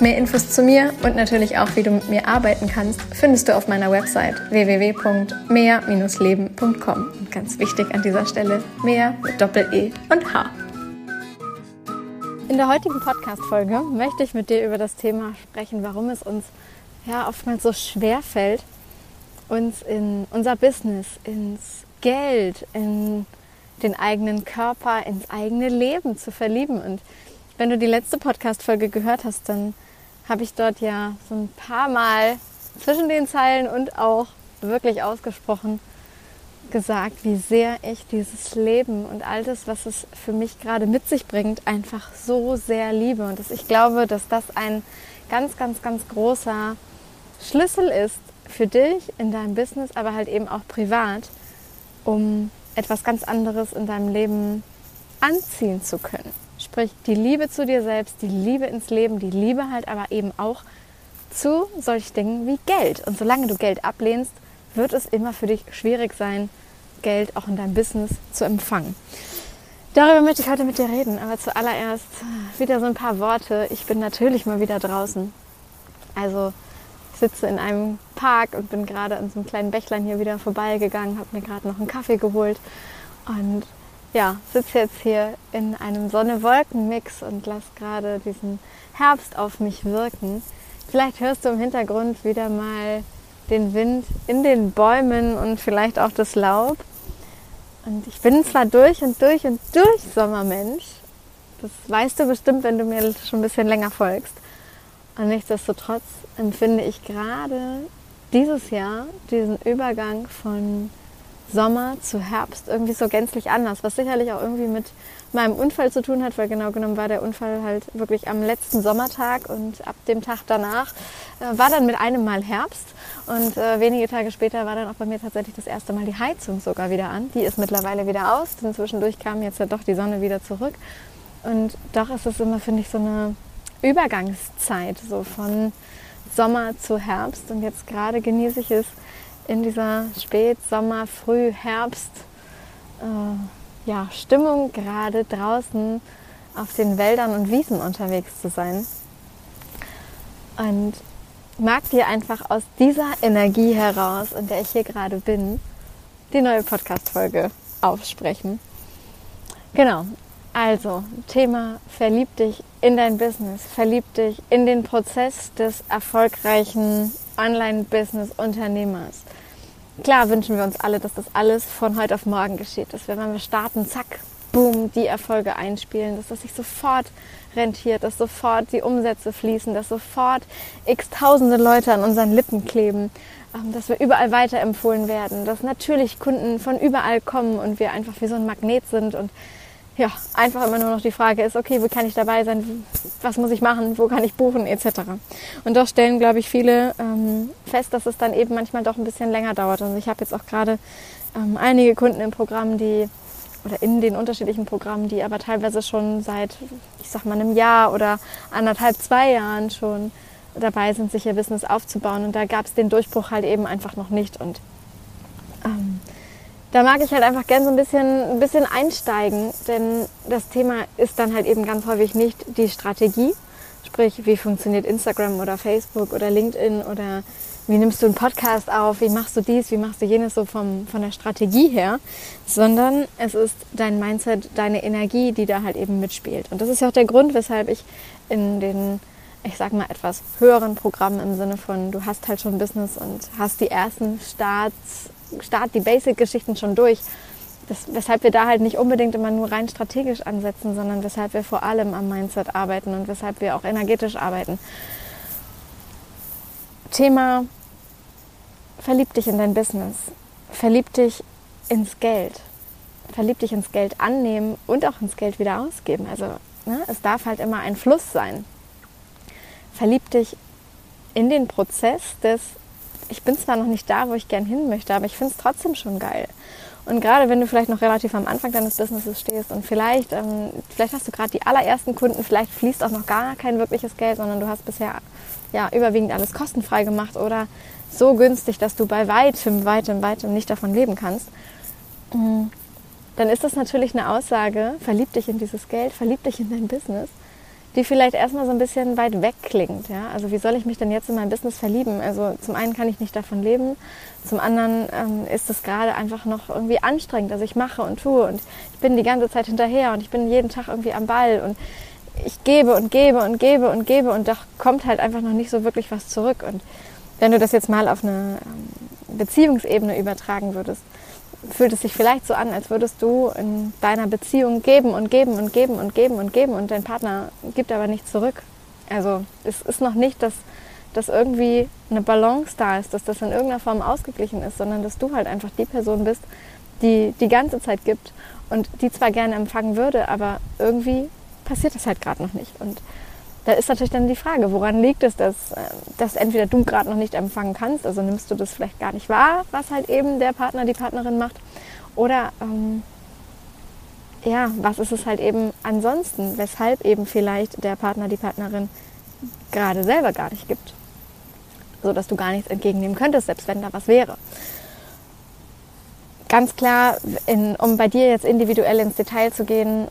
Mehr Infos zu mir und natürlich auch, wie du mit mir arbeiten kannst, findest du auf meiner Website www.mehr-leben.com. Und ganz wichtig an dieser Stelle, mehr mit Doppel-E und H. In der heutigen Podcast-Folge möchte ich mit dir über das Thema sprechen, warum es uns ja oftmals so schwer fällt, uns in unser Business, ins Geld, in den eigenen Körper, ins eigene Leben zu verlieben. Und wenn du die letzte Podcast-Folge gehört hast, dann habe ich dort ja so ein paar Mal zwischen den Zeilen und auch wirklich ausgesprochen gesagt, wie sehr ich dieses Leben und all das, was es für mich gerade mit sich bringt, einfach so sehr liebe. Und dass ich glaube, dass das ein ganz, ganz, ganz großer Schlüssel ist für dich in deinem Business, aber halt eben auch privat, um etwas ganz anderes in deinem Leben anziehen zu können. Sprich, die Liebe zu dir selbst, die Liebe ins Leben, die Liebe halt aber eben auch zu solchen Dingen wie Geld. Und solange du Geld ablehnst, wird es immer für dich schwierig sein, Geld auch in deinem Business zu empfangen. Darüber möchte ich heute mit dir reden, aber zuallererst wieder so ein paar Worte. Ich bin natürlich mal wieder draußen. Also ich sitze in einem Park und bin gerade an so einem kleinen Bächlein hier wieder vorbeigegangen, habe mir gerade noch einen Kaffee geholt und ja, sitze jetzt hier in einem Sonne-Wolken-Mix und lasse gerade diesen Herbst auf mich wirken. Vielleicht hörst du im Hintergrund wieder mal den Wind in den Bäumen und vielleicht auch das Laub. Und ich bin zwar durch und durch und durch Sommermensch. Das weißt du bestimmt, wenn du mir schon ein bisschen länger folgst. Und nichtsdestotrotz empfinde ich gerade dieses Jahr diesen Übergang von Sommer zu Herbst irgendwie so gänzlich anders, was sicherlich auch irgendwie mit meinem Unfall zu tun hat, weil genau genommen war der Unfall halt wirklich am letzten Sommertag und ab dem Tag danach äh, war dann mit einem Mal Herbst und äh, wenige Tage später war dann auch bei mir tatsächlich das erste Mal die Heizung sogar wieder an. Die ist mittlerweile wieder aus, denn zwischendurch kam jetzt ja doch die Sonne wieder zurück und doch ist es immer, finde ich, so eine Übergangszeit, so von Sommer zu Herbst und jetzt gerade genieße ich es, in dieser Spätsommer, Früh, Herbst äh, ja, Stimmung gerade draußen auf den Wäldern und Wiesen unterwegs zu sein. Und mag dir einfach aus dieser Energie heraus, in der ich hier gerade bin, die neue Podcast-Folge aufsprechen. Genau. Also, Thema verlieb dich in dein Business, verlieb dich in den Prozess des erfolgreichen Online-Business-Unternehmers. Klar wünschen wir uns alle, dass das alles von heute auf morgen geschieht, dass wir, wenn wir starten, zack, boom, die Erfolge einspielen, dass das sich sofort rentiert, dass sofort die Umsätze fließen, dass sofort x tausende Leute an unseren Lippen kleben, ähm, dass wir überall weiterempfohlen werden, dass natürlich Kunden von überall kommen und wir einfach wie so ein Magnet sind und ja, einfach immer nur noch die Frage ist, okay, wo kann ich dabei sein, was muss ich machen, wo kann ich buchen, etc. Und doch stellen, glaube ich, viele ähm, fest, dass es dann eben manchmal doch ein bisschen länger dauert. Also ich habe jetzt auch gerade ähm, einige Kunden im Programm, die oder in den unterschiedlichen Programmen, die aber teilweise schon seit, ich sag mal, einem Jahr oder anderthalb, zwei Jahren schon dabei sind, sich ihr Business aufzubauen. Und da gab es den Durchbruch halt eben einfach noch nicht. Und ähm, da mag ich halt einfach gern so ein bisschen, ein bisschen einsteigen, denn das Thema ist dann halt eben ganz häufig nicht die Strategie, sprich, wie funktioniert Instagram oder Facebook oder LinkedIn oder wie nimmst du einen Podcast auf, wie machst du dies, wie machst du jenes so vom, von der Strategie her, sondern es ist dein Mindset, deine Energie, die da halt eben mitspielt. Und das ist ja auch der Grund, weshalb ich in den ich sag mal, etwas höheren Programmen im Sinne von, du hast halt schon Business und hast die ersten Starts Start die Basic-Geschichten schon durch. Das, weshalb wir da halt nicht unbedingt immer nur rein strategisch ansetzen, sondern weshalb wir vor allem am Mindset arbeiten und weshalb wir auch energetisch arbeiten. Thema verlieb dich in dein Business, verlieb dich ins Geld, verlieb dich ins Geld annehmen und auch ins Geld wieder ausgeben. Also ne, es darf halt immer ein Fluss sein. Verlieb dich in den Prozess des ich bin zwar noch nicht da, wo ich gern hin möchte, aber ich finde es trotzdem schon geil. Und gerade wenn du vielleicht noch relativ am Anfang deines Businesses stehst und vielleicht, ähm, vielleicht hast du gerade die allerersten Kunden, vielleicht fließt auch noch gar kein wirkliches Geld, sondern du hast bisher ja überwiegend alles kostenfrei gemacht oder so günstig, dass du bei weitem, weitem, weitem nicht davon leben kannst. Mm, dann ist das natürlich eine Aussage, verlieb dich in dieses Geld, verlieb dich in dein Business die vielleicht erstmal so ein bisschen weit weg klingt. Ja? Also wie soll ich mich denn jetzt in mein Business verlieben? Also zum einen kann ich nicht davon leben, zum anderen ähm, ist es gerade einfach noch irgendwie anstrengend, dass ich mache und tue und ich bin die ganze Zeit hinterher und ich bin jeden Tag irgendwie am Ball und ich gebe und gebe und gebe und gebe und doch kommt halt einfach noch nicht so wirklich was zurück. Und wenn du das jetzt mal auf eine ähm, Beziehungsebene übertragen würdest, fühlt es sich vielleicht so an, als würdest du in deiner Beziehung geben und geben und geben und geben und geben und dein Partner gibt aber nichts zurück. Also es ist noch nicht, dass, dass irgendwie eine Balance da ist, dass das in irgendeiner Form ausgeglichen ist, sondern dass du halt einfach die Person bist, die die ganze Zeit gibt und die zwar gerne empfangen würde, aber irgendwie passiert das halt gerade noch nicht. Und da ist natürlich dann die Frage, woran liegt es, dass, äh, dass entweder du gerade noch nicht empfangen kannst, also nimmst du das vielleicht gar nicht wahr, was halt eben der Partner, die Partnerin macht, oder ähm, ja, was ist es halt eben ansonsten, weshalb eben vielleicht der Partner, die Partnerin gerade selber gar nicht gibt, so dass du gar nichts entgegennehmen könntest, selbst wenn da was wäre. Ganz klar, in, um bei dir jetzt individuell ins Detail zu gehen,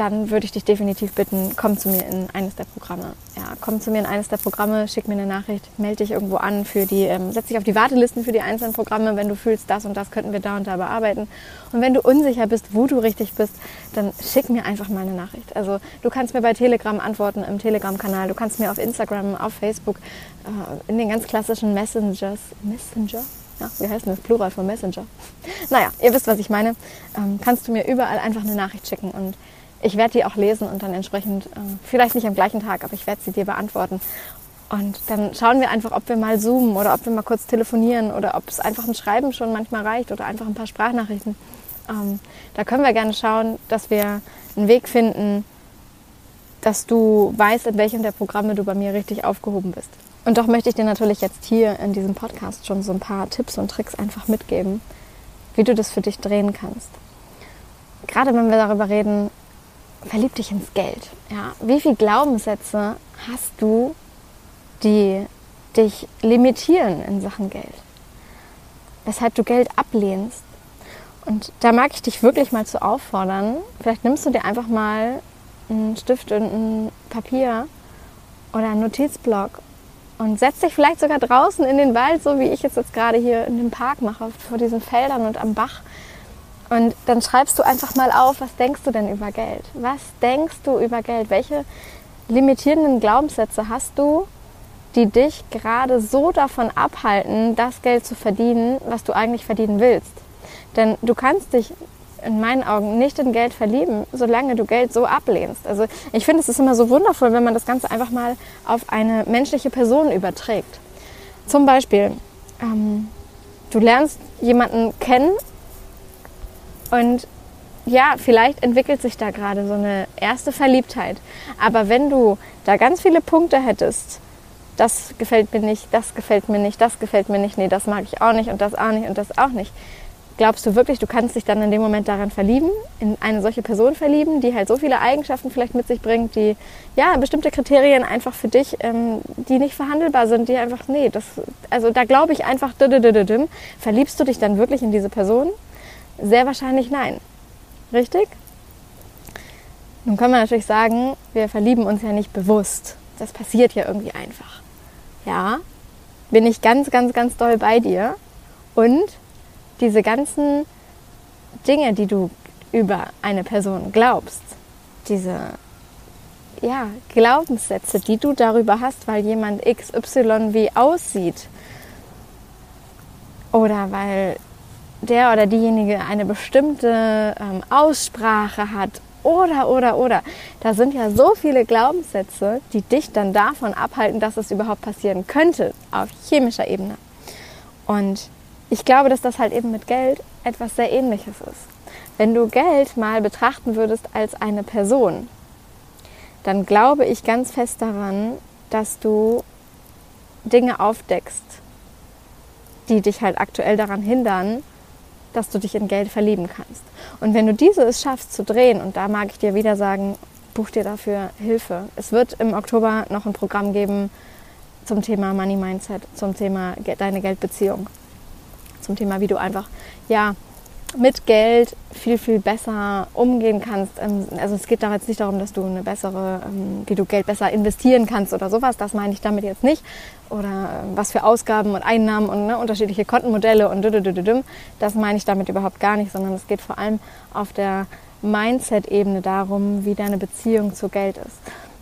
dann würde ich dich definitiv bitten, komm zu mir in eines der Programme. Ja, komm zu mir in eines der Programme, schick mir eine Nachricht, melde dich irgendwo an für die, ähm, setz dich auf die Wartelisten für die einzelnen Programme, wenn du fühlst, das und das könnten wir da und da bearbeiten. Und wenn du unsicher bist, wo du richtig bist, dann schick mir einfach mal eine Nachricht. Also du kannst mir bei Telegram antworten im Telegram-Kanal, du kannst mir auf Instagram, auf Facebook, äh, in den ganz klassischen Messengers, Messenger? Ja, wie heißt denn das Plural von Messenger? Naja, ihr wisst, was ich meine. Ähm, kannst du mir überall einfach eine Nachricht schicken und ich werde die auch lesen und dann entsprechend, äh, vielleicht nicht am gleichen Tag, aber ich werde sie dir beantworten. Und dann schauen wir einfach, ob wir mal zoomen oder ob wir mal kurz telefonieren oder ob es einfach ein Schreiben schon manchmal reicht oder einfach ein paar Sprachnachrichten. Ähm, da können wir gerne schauen, dass wir einen Weg finden, dass du weißt, in welchem der Programme du bei mir richtig aufgehoben bist. Und doch möchte ich dir natürlich jetzt hier in diesem Podcast schon so ein paar Tipps und Tricks einfach mitgeben, wie du das für dich drehen kannst. Gerade wenn wir darüber reden, verlieb dich ins Geld. Ja? Wie viele Glaubenssätze hast du, die dich limitieren in Sachen Geld? Weshalb du Geld ablehnst. Und da mag ich dich wirklich mal zu auffordern. Vielleicht nimmst du dir einfach mal einen Stift und ein Papier oder einen Notizblock und setzt dich vielleicht sogar draußen in den Wald, so wie ich jetzt, jetzt gerade hier in dem Park mache, vor diesen Feldern und am Bach und dann schreibst du einfach mal auf, was denkst du denn über Geld? Was denkst du über Geld? Welche limitierenden Glaubenssätze hast du, die dich gerade so davon abhalten, das Geld zu verdienen, was du eigentlich verdienen willst? Denn du kannst dich in meinen Augen nicht in Geld verlieben, solange du Geld so ablehnst. Also ich finde, es ist immer so wundervoll, wenn man das Ganze einfach mal auf eine menschliche Person überträgt. Zum Beispiel, ähm, du lernst jemanden kennen und ja, vielleicht entwickelt sich da gerade so eine erste Verliebtheit. Aber wenn du da ganz viele Punkte hättest, das gefällt mir nicht, das gefällt mir nicht, das gefällt mir nicht, nee, das mag ich auch nicht und das auch nicht und das auch nicht. Glaubst du wirklich, du kannst dich dann in dem Moment daran verlieben, in eine solche Person verlieben, die halt so viele Eigenschaften vielleicht mit sich bringt, die ja bestimmte Kriterien einfach für dich, ähm, die nicht verhandelbar sind, die einfach, nee, das, also da glaube ich einfach, verliebst du dich dann wirklich in diese Person? Sehr wahrscheinlich nein. Richtig? Nun kann man natürlich sagen, wir verlieben uns ja nicht bewusst. Das passiert ja irgendwie einfach. Ja, bin ich ganz, ganz, ganz doll bei dir. Und diese ganzen Dinge, die du über eine Person glaubst, diese ja, Glaubenssätze, die du darüber hast, weil jemand XY wie aussieht oder weil der oder diejenige eine bestimmte ähm, Aussprache hat oder, oder, oder. Da sind ja so viele Glaubenssätze, die dich dann davon abhalten, dass es überhaupt passieren könnte auf chemischer Ebene. Und ich glaube, dass das halt eben mit Geld etwas sehr ähnliches ist. Wenn du Geld mal betrachten würdest als eine Person, dann glaube ich ganz fest daran, dass du Dinge aufdeckst, die dich halt aktuell daran hindern, dass du dich in Geld verlieben kannst. Und wenn du diese es schaffst zu drehen, und da mag ich dir wieder sagen, buch dir dafür Hilfe. Es wird im Oktober noch ein Programm geben zum Thema Money Mindset, zum Thema deine Geldbeziehung, zum Thema, wie du einfach, ja, mit Geld viel, viel besser umgehen kannst. Ähm, also es geht da jetzt nicht darum, dass du eine bessere, ähm, wie du Geld besser investieren kannst oder sowas. Das meine ich damit jetzt nicht. Oder ähm, was für Ausgaben und Einnahmen und ne, unterschiedliche Kontenmodelle und das meine ich damit überhaupt gar nicht, sondern es geht vor allem auf der Mindset-Ebene darum, wie deine Beziehung zu Geld ist.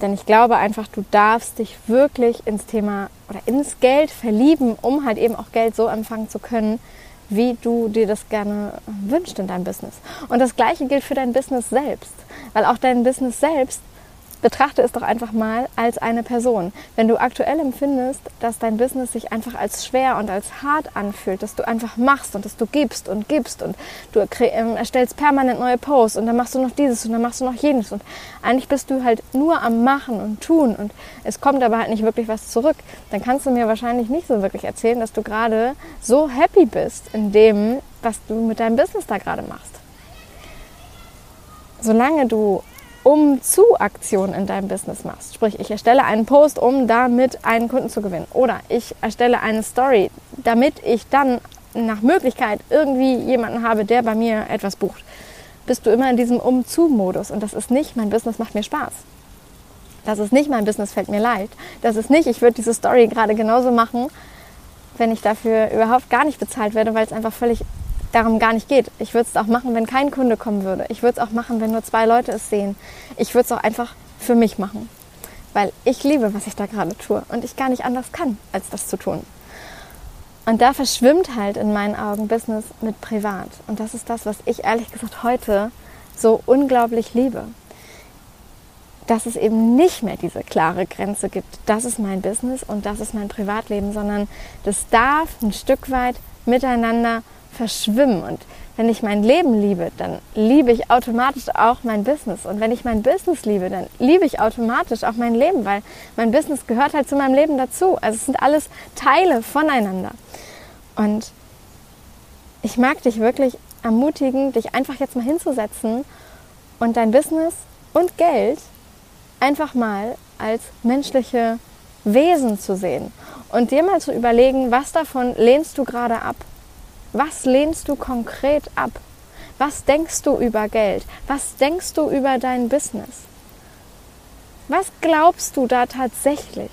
Denn ich glaube einfach, du darfst dich wirklich ins Thema oder ins Geld verlieben, um halt eben auch Geld so empfangen zu können, wie du dir das gerne wünschst in deinem Business. Und das Gleiche gilt für dein Business selbst, weil auch dein Business selbst betrachte es doch einfach mal als eine Person. Wenn du aktuell empfindest, dass dein Business sich einfach als schwer und als hart anfühlt, dass du einfach machst und dass du gibst und gibst und du ähm, erstellst permanent neue Posts und dann machst du noch dieses und dann machst du noch jenes und eigentlich bist du halt nur am Machen und Tun und es kommt aber halt nicht wirklich was zurück, dann kannst du mir wahrscheinlich nicht so wirklich erzählen, dass du gerade so happy bist in dem, was du mit deinem Business da gerade machst. Solange du um zu Aktionen in deinem Business machst. Sprich, ich erstelle einen Post, um damit einen Kunden zu gewinnen. Oder ich erstelle eine Story, damit ich dann nach Möglichkeit irgendwie jemanden habe, der bei mir etwas bucht. Bist du immer in diesem Um-zu-Modus. Und das ist nicht, mein Business macht mir Spaß. Das ist nicht, mein Business fällt mir leid. Das ist nicht, ich würde diese Story gerade genauso machen, wenn ich dafür überhaupt gar nicht bezahlt werde, weil es einfach völlig darum gar nicht geht. Ich würde es auch machen, wenn kein Kunde kommen würde. Ich würde es auch machen, wenn nur zwei Leute es sehen. Ich würde es auch einfach für mich machen, weil ich liebe, was ich da gerade tue und ich gar nicht anders kann, als das zu tun. Und da verschwimmt halt in meinen Augen Business mit Privat. Und das ist das, was ich ehrlich gesagt heute so unglaublich liebe. Dass es eben nicht mehr diese klare Grenze gibt, das ist mein Business und das ist mein Privatleben, sondern das darf ein Stück weit miteinander verschwimmen. Und wenn ich mein Leben liebe, dann liebe ich automatisch auch mein Business. Und wenn ich mein Business liebe, dann liebe ich automatisch auch mein Leben, weil mein Business gehört halt zu meinem Leben dazu. Also es sind alles Teile voneinander. Und ich mag dich wirklich ermutigen, dich einfach jetzt mal hinzusetzen und dein Business und Geld einfach mal als menschliche Wesen zu sehen und dir mal zu überlegen, was davon lehnst du gerade ab was lehnst du konkret ab? Was denkst du über Geld? Was denkst du über dein Business? Was glaubst du da tatsächlich?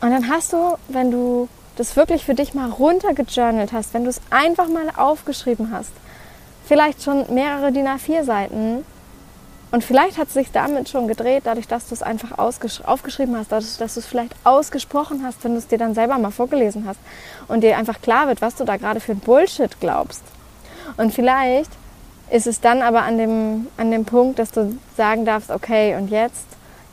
Und dann hast du, wenn du das wirklich für dich mal runtergejournalt hast, wenn du es einfach mal aufgeschrieben hast, vielleicht schon mehrere DIN A4 Seiten, und vielleicht hat es sich damit schon gedreht, dadurch, dass du es einfach aufgeschrieben hast, dadurch, dass du es vielleicht ausgesprochen hast, wenn du es dir dann selber mal vorgelesen hast und dir einfach klar wird, was du da gerade für Bullshit glaubst. Und vielleicht ist es dann aber an dem, an dem Punkt, dass du sagen darfst, okay, und jetzt,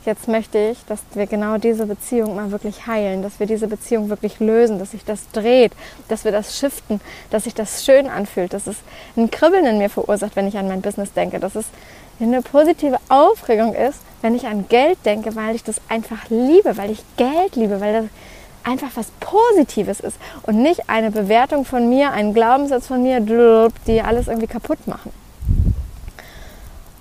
jetzt möchte ich, dass wir genau diese Beziehung mal wirklich heilen, dass wir diese Beziehung wirklich lösen, dass sich das dreht, dass wir das shiften, dass sich das schön anfühlt, dass es ein Kribbeln in mir verursacht, wenn ich an mein Business denke, dass es eine positive Aufregung ist, wenn ich an Geld denke, weil ich das einfach liebe, weil ich Geld liebe, weil das einfach was Positives ist und nicht eine Bewertung von mir, ein Glaubenssatz von mir, die alles irgendwie kaputt machen.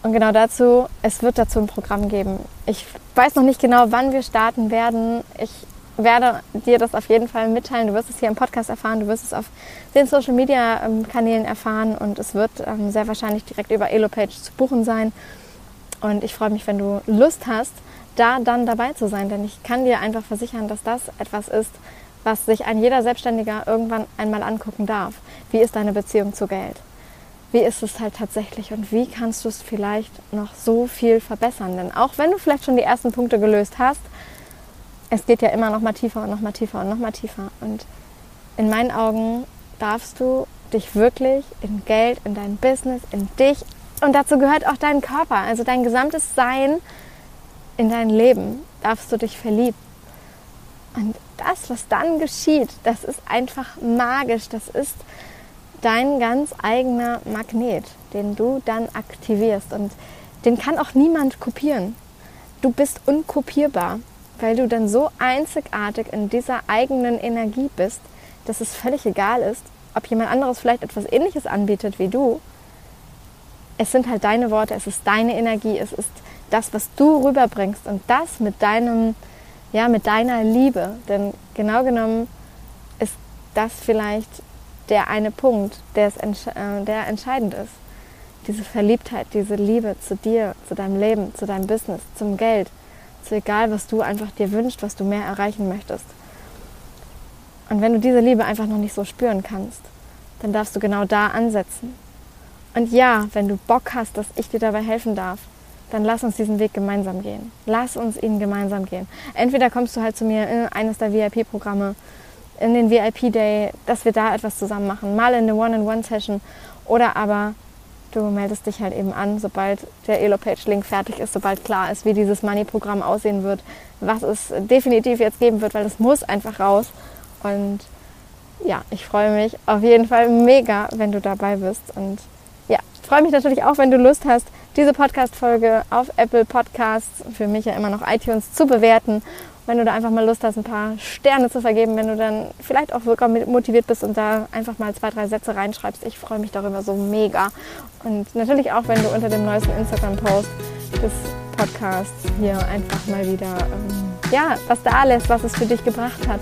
Und genau dazu, es wird dazu ein Programm geben. Ich weiß noch nicht genau, wann wir starten werden. Ich werde dir das auf jeden Fall mitteilen. Du wirst es hier im Podcast erfahren, du wirst es auf den Social Media ähm, Kanälen erfahren und es wird ähm, sehr wahrscheinlich direkt über Elopage zu buchen sein. Und ich freue mich, wenn du Lust hast, da dann dabei zu sein, denn ich kann dir einfach versichern, dass das etwas ist, was sich ein jeder Selbstständiger irgendwann einmal angucken darf. Wie ist deine Beziehung zu Geld? Wie ist es halt tatsächlich und wie kannst du es vielleicht noch so viel verbessern? Denn auch wenn du vielleicht schon die ersten Punkte gelöst hast, es geht ja immer noch mal tiefer und noch mal tiefer und noch mal tiefer. Und in meinen Augen darfst du dich wirklich in Geld, in dein Business, in dich und dazu gehört auch dein Körper, also dein gesamtes Sein in dein Leben, darfst du dich verlieben. Und das, was dann geschieht, das ist einfach magisch. Das ist dein ganz eigener Magnet, den du dann aktivierst. Und den kann auch niemand kopieren. Du bist unkopierbar weil du dann so einzigartig in dieser eigenen Energie bist, dass es völlig egal ist, ob jemand anderes vielleicht etwas Ähnliches anbietet wie du, es sind halt deine Worte, es ist deine Energie, es ist das, was du rüberbringst und das mit deinem, ja, mit deiner Liebe. Denn genau genommen ist das vielleicht der eine Punkt, der, äh, der entscheidend ist. Diese Verliebtheit, diese Liebe zu dir, zu deinem Leben, zu deinem Business, zum Geld, zu egal, was du einfach dir wünschst, was du mehr erreichen möchtest. Und wenn du diese Liebe einfach noch nicht so spüren kannst, dann darfst du genau da ansetzen. Und ja, wenn du Bock hast, dass ich dir dabei helfen darf, dann lass uns diesen Weg gemeinsam gehen. Lass uns ihn gemeinsam gehen. Entweder kommst du halt zu mir in eines der VIP-Programme, in den VIP-Day, dass wir da etwas zusammen machen, mal in eine One-on-One-Session oder aber du meldest dich halt eben an, sobald der Elo-Page-Link fertig ist, sobald klar ist, wie dieses Money-Programm aussehen wird, was es definitiv jetzt geben wird, weil es muss einfach raus. Und ja, ich freue mich auf jeden Fall mega, wenn du dabei bist. Und ja, freue mich natürlich auch, wenn du Lust hast, diese Podcast-Folge auf Apple Podcasts, für mich ja immer noch iTunes, zu bewerten. Wenn du da einfach mal Lust hast, ein paar Sterne zu vergeben, wenn du dann vielleicht auch sogar motiviert bist und da einfach mal zwei, drei Sätze reinschreibst. Ich freue mich darüber so mega. Und natürlich auch, wenn du unter dem neuesten Instagram-Post des Podcasts hier einfach mal wieder ähm, ja, was da lässt, was es für dich gebracht hat.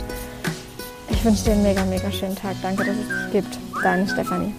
Ich wünsche dir einen mega, mega schönen Tag. Danke, dass es dich gibt. Deine Stefanie.